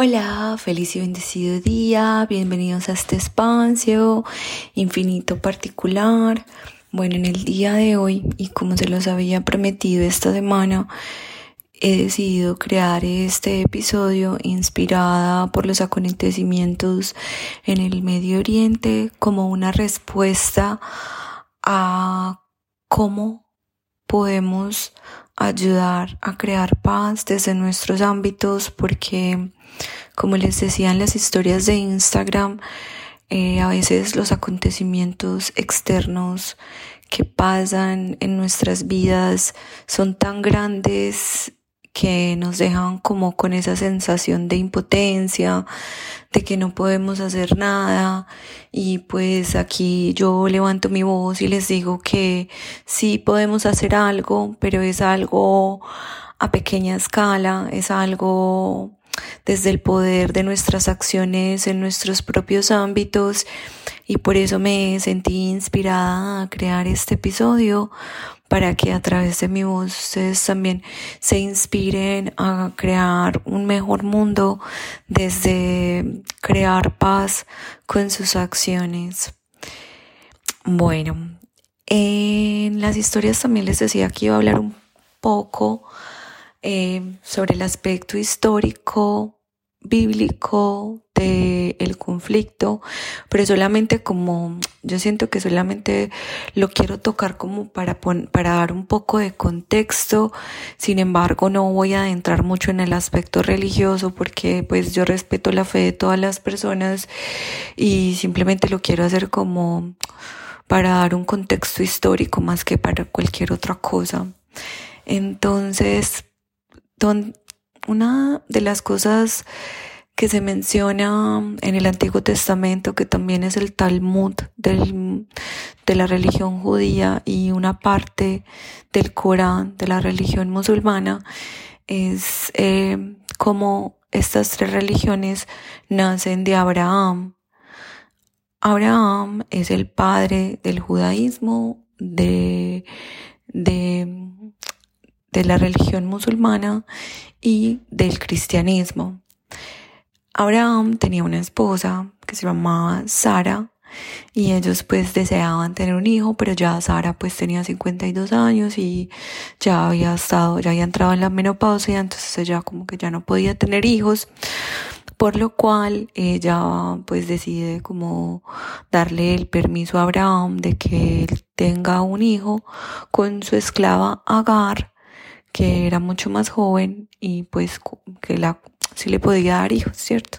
Hola, feliz y bendecido día, bienvenidos a este espacio infinito particular. Bueno, en el día de hoy, y como se los había prometido esta semana, he decidido crear este episodio inspirada por los acontecimientos en el Medio Oriente como una respuesta a cómo podemos ayudar a crear paz desde nuestros ámbitos porque como les decía en las historias de Instagram, eh, a veces los acontecimientos externos que pasan en nuestras vidas son tan grandes que nos dejan como con esa sensación de impotencia, de que no podemos hacer nada. Y pues aquí yo levanto mi voz y les digo que sí podemos hacer algo, pero es algo a pequeña escala, es algo desde el poder de nuestras acciones en nuestros propios ámbitos y por eso me sentí inspirada a crear este episodio para que a través de mi voz ustedes también se inspiren a crear un mejor mundo desde crear paz con sus acciones. Bueno, en las historias también les decía que iba a hablar un poco eh, sobre el aspecto histórico, bíblico del el conflicto, pero solamente como, yo siento que solamente lo quiero tocar como para, para dar un poco de contexto, sin embargo no voy a adentrar mucho en el aspecto religioso porque pues yo respeto la fe de todas las personas y simplemente lo quiero hacer como para dar un contexto histórico más que para cualquier otra cosa. Entonces, una de las cosas que se menciona en el Antiguo Testamento, que también es el Talmud de la religión judía y una parte del Corán de la religión musulmana, es eh, como estas tres religiones nacen de Abraham. Abraham es el padre del judaísmo, de, de de la religión musulmana y del cristianismo. Abraham tenía una esposa que se llamaba Sara y ellos pues deseaban tener un hijo, pero ya Sara pues tenía 52 años y ya había estado, ya había entrado en la menopausia, entonces ella como que ya no podía tener hijos, por lo cual ella pues decide como darle el permiso a Abraham de que él tenga un hijo con su esclava Agar, que era mucho más joven y pues que la, sí le podía dar hijos, ¿cierto?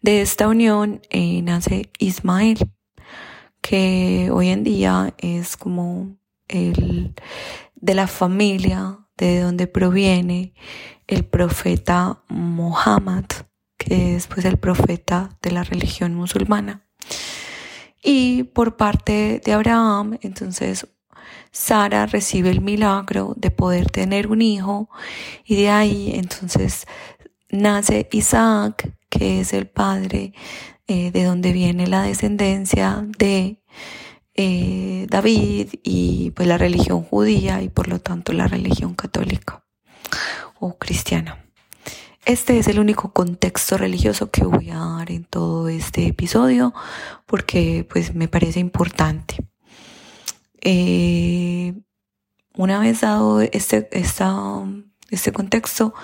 De esta unión eh, nace Ismael, que hoy en día es como el de la familia de donde proviene el profeta Muhammad, que es pues el profeta de la religión musulmana. Y por parte de Abraham, entonces Sara recibe el milagro de poder tener un hijo y de ahí entonces nace Isaac, que es el padre eh, de donde viene la descendencia de eh, David y pues la religión judía y por lo tanto la religión católica o cristiana. Este es el único contexto religioso que voy a dar en todo este episodio porque pues me parece importante. Eh, una vez dado este, este contexto,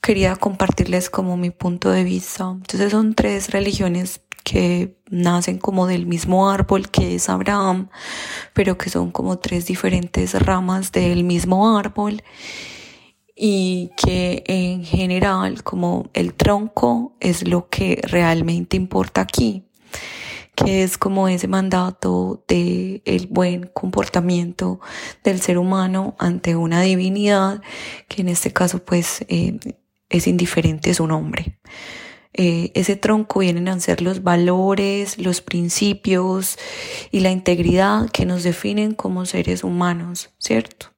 quería compartirles como mi punto de vista. Entonces son tres religiones que nacen como del mismo árbol que es Abraham, pero que son como tres diferentes ramas del mismo árbol y que en general como el tronco es lo que realmente importa aquí que es como ese mandato de el buen comportamiento del ser humano ante una divinidad, que en este caso pues eh, es indiferente su nombre. Eh, ese tronco vienen a ser los valores, los principios y la integridad que nos definen como seres humanos, ¿cierto?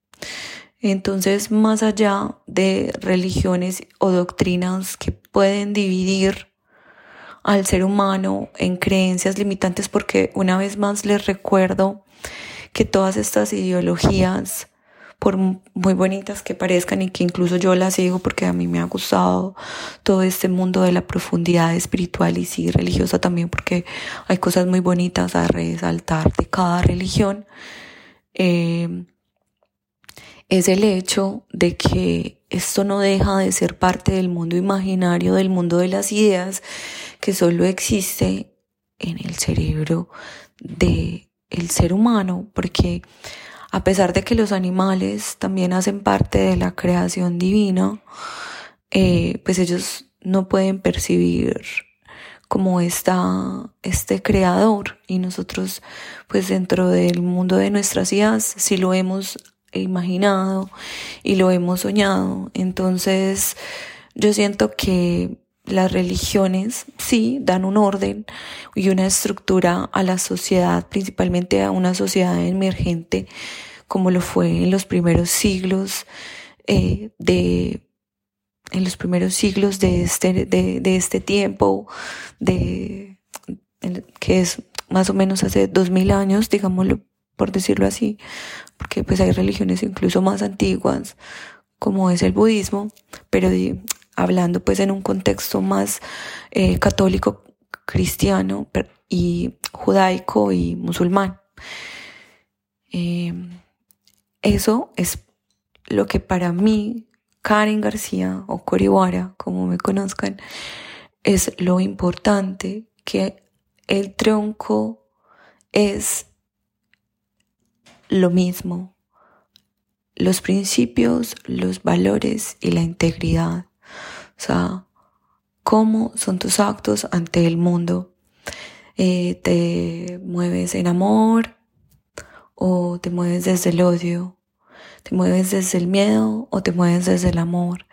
Entonces, más allá de religiones o doctrinas que pueden dividir al ser humano en creencias limitantes porque una vez más les recuerdo que todas estas ideologías por muy bonitas que parezcan y que incluso yo las sigo porque a mí me ha gustado todo este mundo de la profundidad espiritual y sí religiosa también porque hay cosas muy bonitas a resaltar de cada religión, eh, es el hecho de que esto no deja de ser parte del mundo imaginario, del mundo de las ideas, que solo existe en el cerebro de el ser humano, porque a pesar de que los animales también hacen parte de la creación divina, eh, pues ellos no pueden percibir como está este creador. Y nosotros pues dentro del mundo de nuestras ideas sí lo hemos imaginado y lo hemos soñado. Entonces yo siento que las religiones sí dan un orden y una estructura a la sociedad, principalmente a una sociedad emergente, como lo fue en los primeros siglos eh, de en los primeros siglos de este, de, de este tiempo, de, que es más o menos hace dos mil años, digámoslo por decirlo así, porque pues hay religiones incluso más antiguas, como es el budismo, pero hablando pues en un contexto más eh, católico, cristiano y judaico y musulmán. Em, eso es lo que para mí, Karen García o Coriwara, como me conozcan, es lo importante que el tronco es lo mismo. Los principios, los valores y la integridad o sea, cómo son tus actos ante el mundo. Eh, ¿Te mueves en amor o te mueves desde el odio? ¿Te mueves desde el miedo o te mueves desde el amor?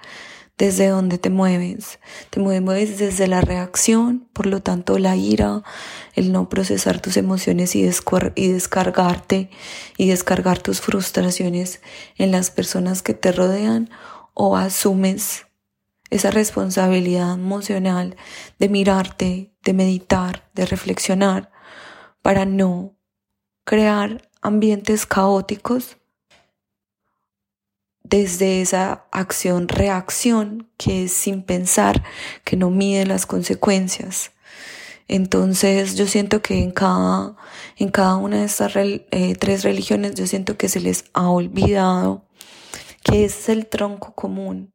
¿Desde dónde te mueves? Te mueves desde la reacción, por lo tanto la ira, el no procesar tus emociones y, y descargarte y descargar tus frustraciones en las personas que te rodean o asumes esa responsabilidad emocional de mirarte, de meditar, de reflexionar, para no crear ambientes caóticos desde esa acción-reacción que es sin pensar, que no mide las consecuencias. Entonces yo siento que en cada, en cada una de estas eh, tres religiones yo siento que se les ha olvidado que es el tronco común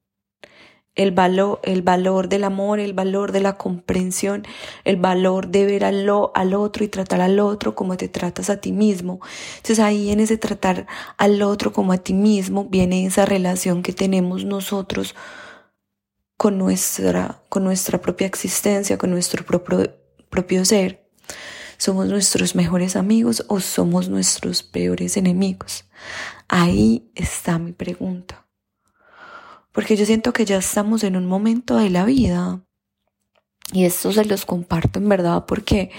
el valor, el valor del amor, el valor de la comprensión, el valor de ver al, al otro y tratar al otro como te tratas a ti mismo. Entonces ahí en ese tratar al otro como a ti mismo viene esa relación que tenemos nosotros con nuestra, con nuestra propia existencia, con nuestro propio, propio ser. ¿Somos nuestros mejores amigos o somos nuestros peores enemigos? Ahí está mi pregunta porque yo siento que ya estamos en un momento de la vida y esto se los comparto en verdad porque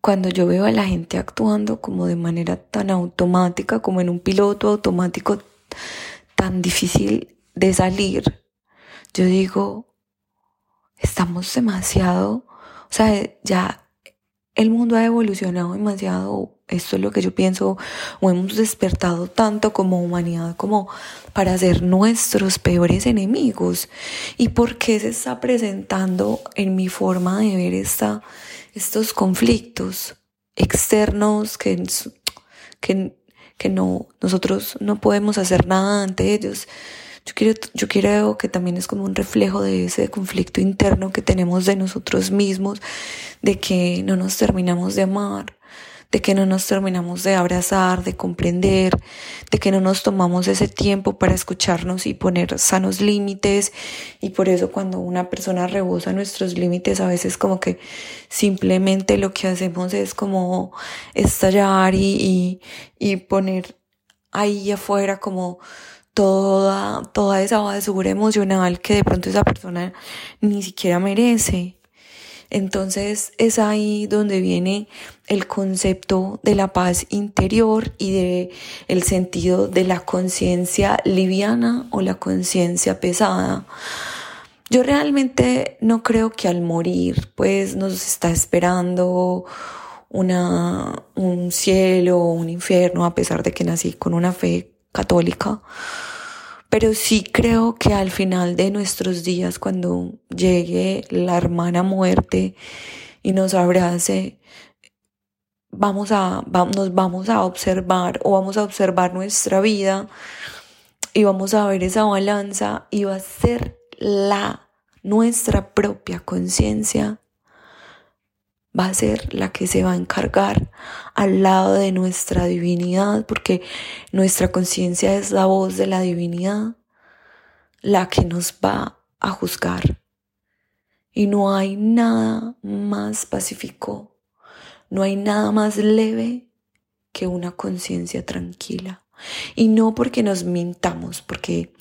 cuando yo veo a la gente actuando como de manera tan automática, como en un piloto automático tan difícil de salir, yo digo, estamos demasiado, o sea, ya el mundo ha evolucionado demasiado esto es lo que yo pienso, o hemos despertado tanto como humanidad como para ser nuestros peores enemigos. ¿Y por qué se está presentando en mi forma de ver esta, estos conflictos externos que, que, que no, nosotros no podemos hacer nada ante ellos? Yo quiero, yo quiero que también es como un reflejo de ese conflicto interno que tenemos de nosotros mismos, de que no nos terminamos de amar, de que no nos terminamos de abrazar, de comprender, de que no nos tomamos ese tiempo para escucharnos y poner sanos límites. Y por eso cuando una persona rebosa nuestros límites, a veces como que simplemente lo que hacemos es como estallar y, y, poner ahí afuera como toda, toda esa basura emocional que de pronto esa persona ni siquiera merece. Entonces es ahí donde viene el concepto de la paz interior y de el sentido de la conciencia liviana o la conciencia pesada. Yo realmente no creo que al morir pues nos está esperando una, un cielo o un infierno, a pesar de que nací con una fe católica, pero sí creo que al final de nuestros días, cuando llegue la hermana muerte y nos abrace, vamos a, nos vamos a observar o vamos a observar nuestra vida y vamos a ver esa balanza y va a ser la nuestra propia conciencia va a ser la que se va a encargar al lado de nuestra divinidad, porque nuestra conciencia es la voz de la divinidad, la que nos va a juzgar. Y no hay nada más pacífico, no hay nada más leve que una conciencia tranquila. Y no porque nos mintamos, porque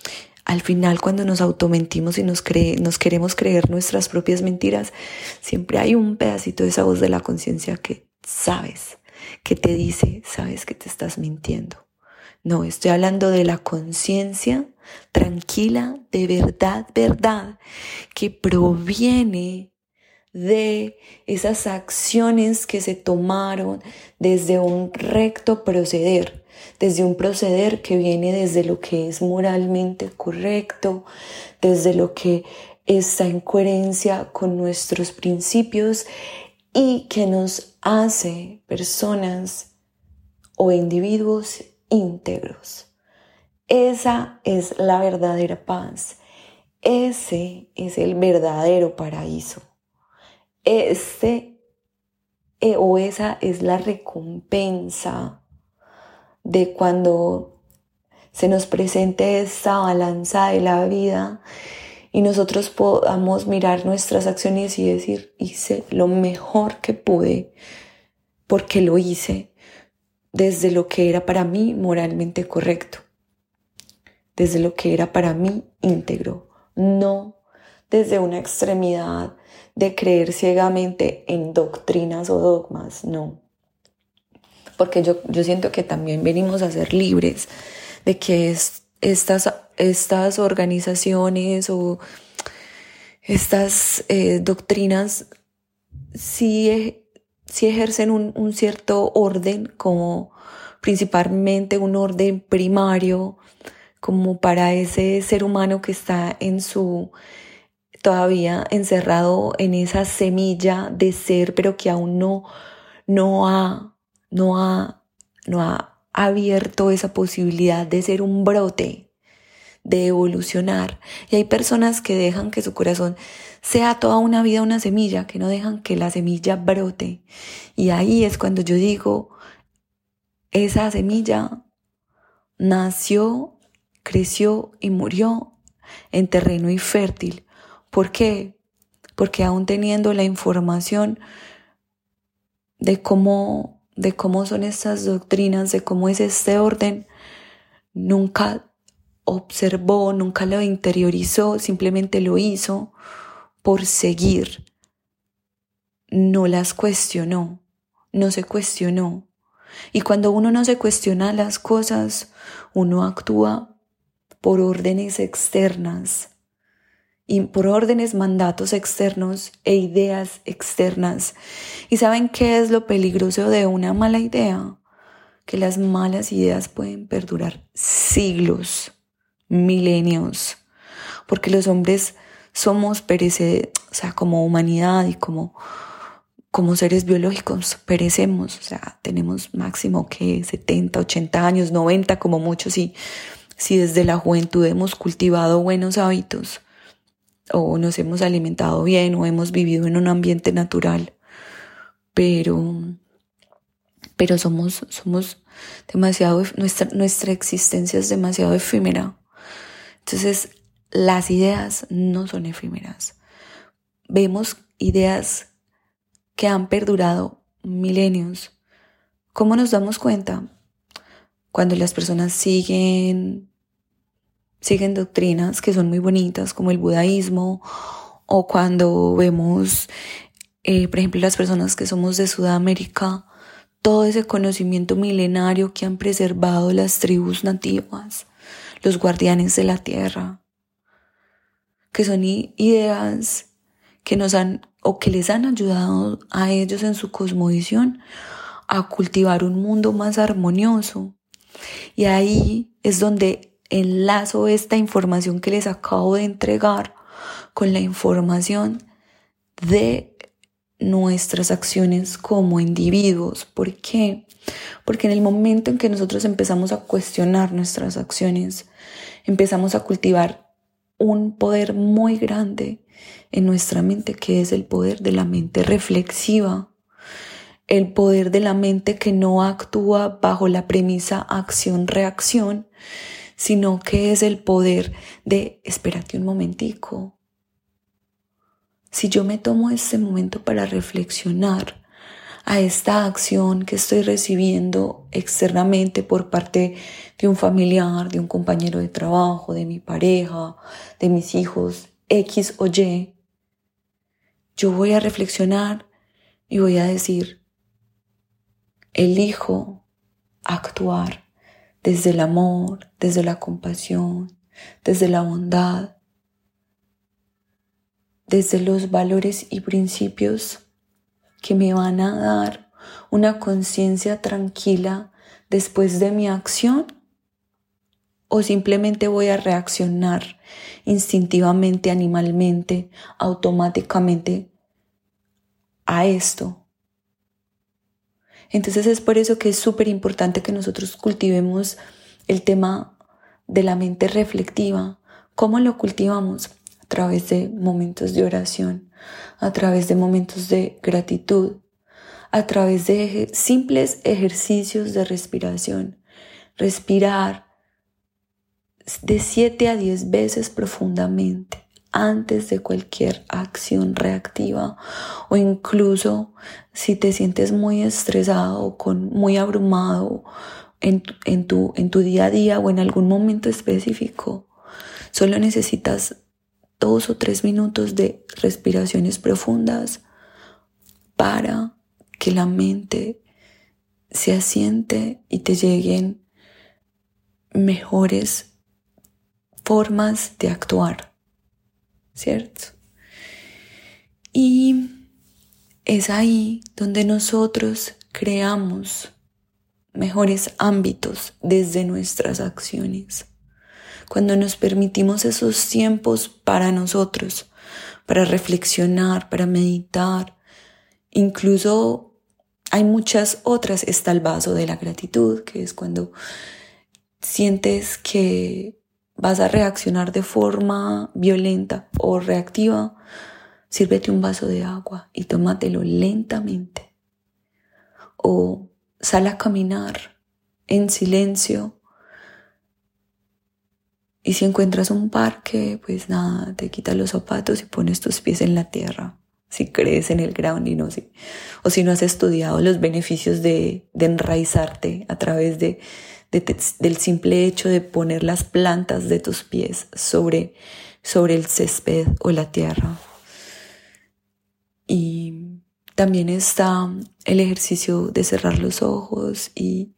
al final cuando nos automentimos y nos, nos queremos creer nuestras propias mentiras, siempre hay un pedacito de esa voz de la conciencia que sabes, que te dice, sabes que te estás mintiendo. No, estoy hablando de la conciencia tranquila, de verdad, verdad, que proviene de esas acciones que se tomaron desde un recto proceder desde un proceder que viene desde lo que es moralmente correcto, desde lo que está en coherencia con nuestros principios y que nos hace personas o individuos íntegros. Esa es la verdadera paz. Ese es el verdadero paraíso. Este eh, o esa es la recompensa de cuando se nos presente esta balanza de la vida y nosotros podamos mirar nuestras acciones y decir, hice lo mejor que pude porque lo hice desde lo que era para mí moralmente correcto, desde lo que era para mí íntegro, no desde una extremidad de creer ciegamente en doctrinas o dogmas, no porque yo, yo siento que también venimos a ser libres de que es, estas, estas organizaciones o estas eh, doctrinas sí, sí ejercen un, un, cierto orden, como principalmente un orden primario, como para ese ser humano que está en su todavía encerrado en esa semilla de ser, pero que aún no, no ha no ha, no ha abierto esa posibilidad de ser un brote, de evolucionar. Y hay personas que dejan que su corazón sea toda una vida una semilla, que no dejan que la semilla brote. Y ahí es cuando yo digo, esa semilla nació, creció y murió en terreno infértil. ¿Por qué? Porque aún teniendo la información de cómo de cómo son estas doctrinas, de cómo es este orden, nunca observó, nunca lo interiorizó, simplemente lo hizo por seguir. No las cuestionó, no se cuestionó. Y cuando uno no se cuestiona las cosas, uno actúa por órdenes externas y por órdenes, mandatos externos e ideas externas. ¿Y saben qué es lo peligroso de una mala idea? Que las malas ideas pueden perdurar siglos, milenios, porque los hombres somos perecedores, o sea, como humanidad y como, como seres biológicos, perecemos, o sea, tenemos máximo que 70, 80 años, 90 como mucho, si, si desde la juventud hemos cultivado buenos hábitos o nos hemos alimentado bien o hemos vivido en un ambiente natural, pero, pero somos, somos demasiado, nuestra, nuestra existencia es demasiado efímera. Entonces, las ideas no son efímeras. Vemos ideas que han perdurado milenios. ¿Cómo nos damos cuenta? Cuando las personas siguen siguen doctrinas que son muy bonitas, como el budaísmo, o cuando vemos, eh, por ejemplo, las personas que somos de Sudamérica, todo ese conocimiento milenario que han preservado las tribus nativas, los guardianes de la tierra, que son ideas que nos han o que les han ayudado a ellos en su cosmovisión a cultivar un mundo más armonioso, Y ahí es donde enlazo esta información que les acabo de entregar con la información de nuestras acciones como individuos. ¿Por qué? Porque en el momento en que nosotros empezamos a cuestionar nuestras acciones, empezamos a cultivar un poder muy grande en nuestra mente, que es el poder de la mente reflexiva, el poder de la mente que no actúa bajo la premisa acción-reacción, sino que es el poder de espérate un momentico. Si yo me tomo este momento para reflexionar a esta acción que estoy recibiendo externamente por parte de un familiar, de un compañero de trabajo, de mi pareja, de mis hijos, X o Y, yo voy a reflexionar y voy a decir, elijo actuar desde el amor, desde la compasión, desde la bondad, desde los valores y principios que me van a dar una conciencia tranquila después de mi acción o simplemente voy a reaccionar instintivamente, animalmente, automáticamente a esto. Entonces es por eso que es súper importante que nosotros cultivemos el tema de la mente reflectiva. ¿Cómo lo cultivamos? A través de momentos de oración, a través de momentos de gratitud, a través de simples ejercicios de respiración. Respirar, de 7 a 10 veces profundamente antes de cualquier acción reactiva o incluso si te sientes muy estresado o muy abrumado en, en, tu, en tu día a día o en algún momento específico, solo necesitas dos o tres minutos de respiraciones profundas para que la mente se asiente y te lleguen mejores formas de actuar, ¿cierto? Y es ahí donde nosotros creamos mejores ámbitos desde nuestras acciones. Cuando nos permitimos esos tiempos para nosotros, para reflexionar, para meditar, incluso hay muchas otras, está el vaso de la gratitud, que es cuando sientes que vas a reaccionar de forma violenta o reactiva, sírvete un vaso de agua y tómatelo lentamente. O sal a caminar en silencio. Y si encuentras un parque, pues nada, te quitas los zapatos y pones tus pies en la tierra. Si crees en el grounding o si, o si no has estudiado los beneficios de, de enraizarte a través de, del simple hecho de poner las plantas de tus pies sobre, sobre el césped o la tierra. Y también está el ejercicio de cerrar los ojos y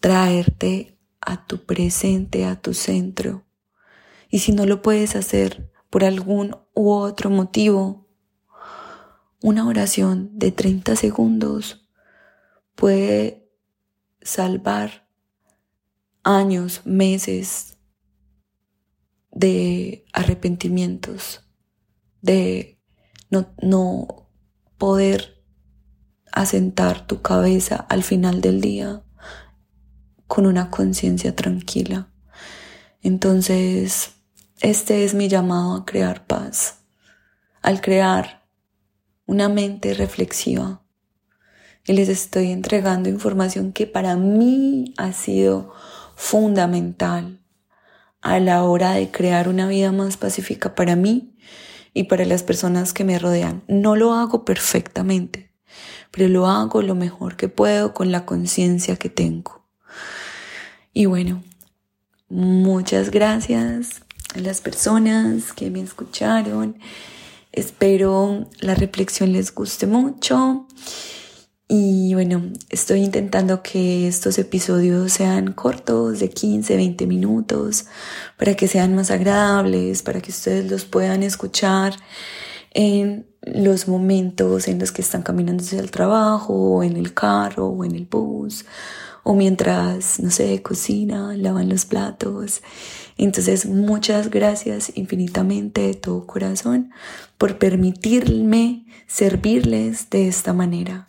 traerte a tu presente, a tu centro. Y si no lo puedes hacer por algún u otro motivo, una oración de 30 segundos puede salvar años, meses de arrepentimientos, de no, no poder asentar tu cabeza al final del día con una conciencia tranquila. Entonces, este es mi llamado a crear paz, al crear una mente reflexiva. Y les estoy entregando información que para mí ha sido fundamental a la hora de crear una vida más pacífica para mí y para las personas que me rodean. No lo hago perfectamente, pero lo hago lo mejor que puedo con la conciencia que tengo. Y bueno, muchas gracias a las personas que me escucharon. Espero la reflexión les guste mucho. Y bueno, estoy intentando que estos episodios sean cortos, de 15, 20 minutos, para que sean más agradables, para que ustedes los puedan escuchar en los momentos en los que están caminando hacia el trabajo, o en el carro, o en el bus, o mientras, no sé, cocina, lavan los platos. Entonces, muchas gracias infinitamente de todo corazón por permitirme servirles de esta manera.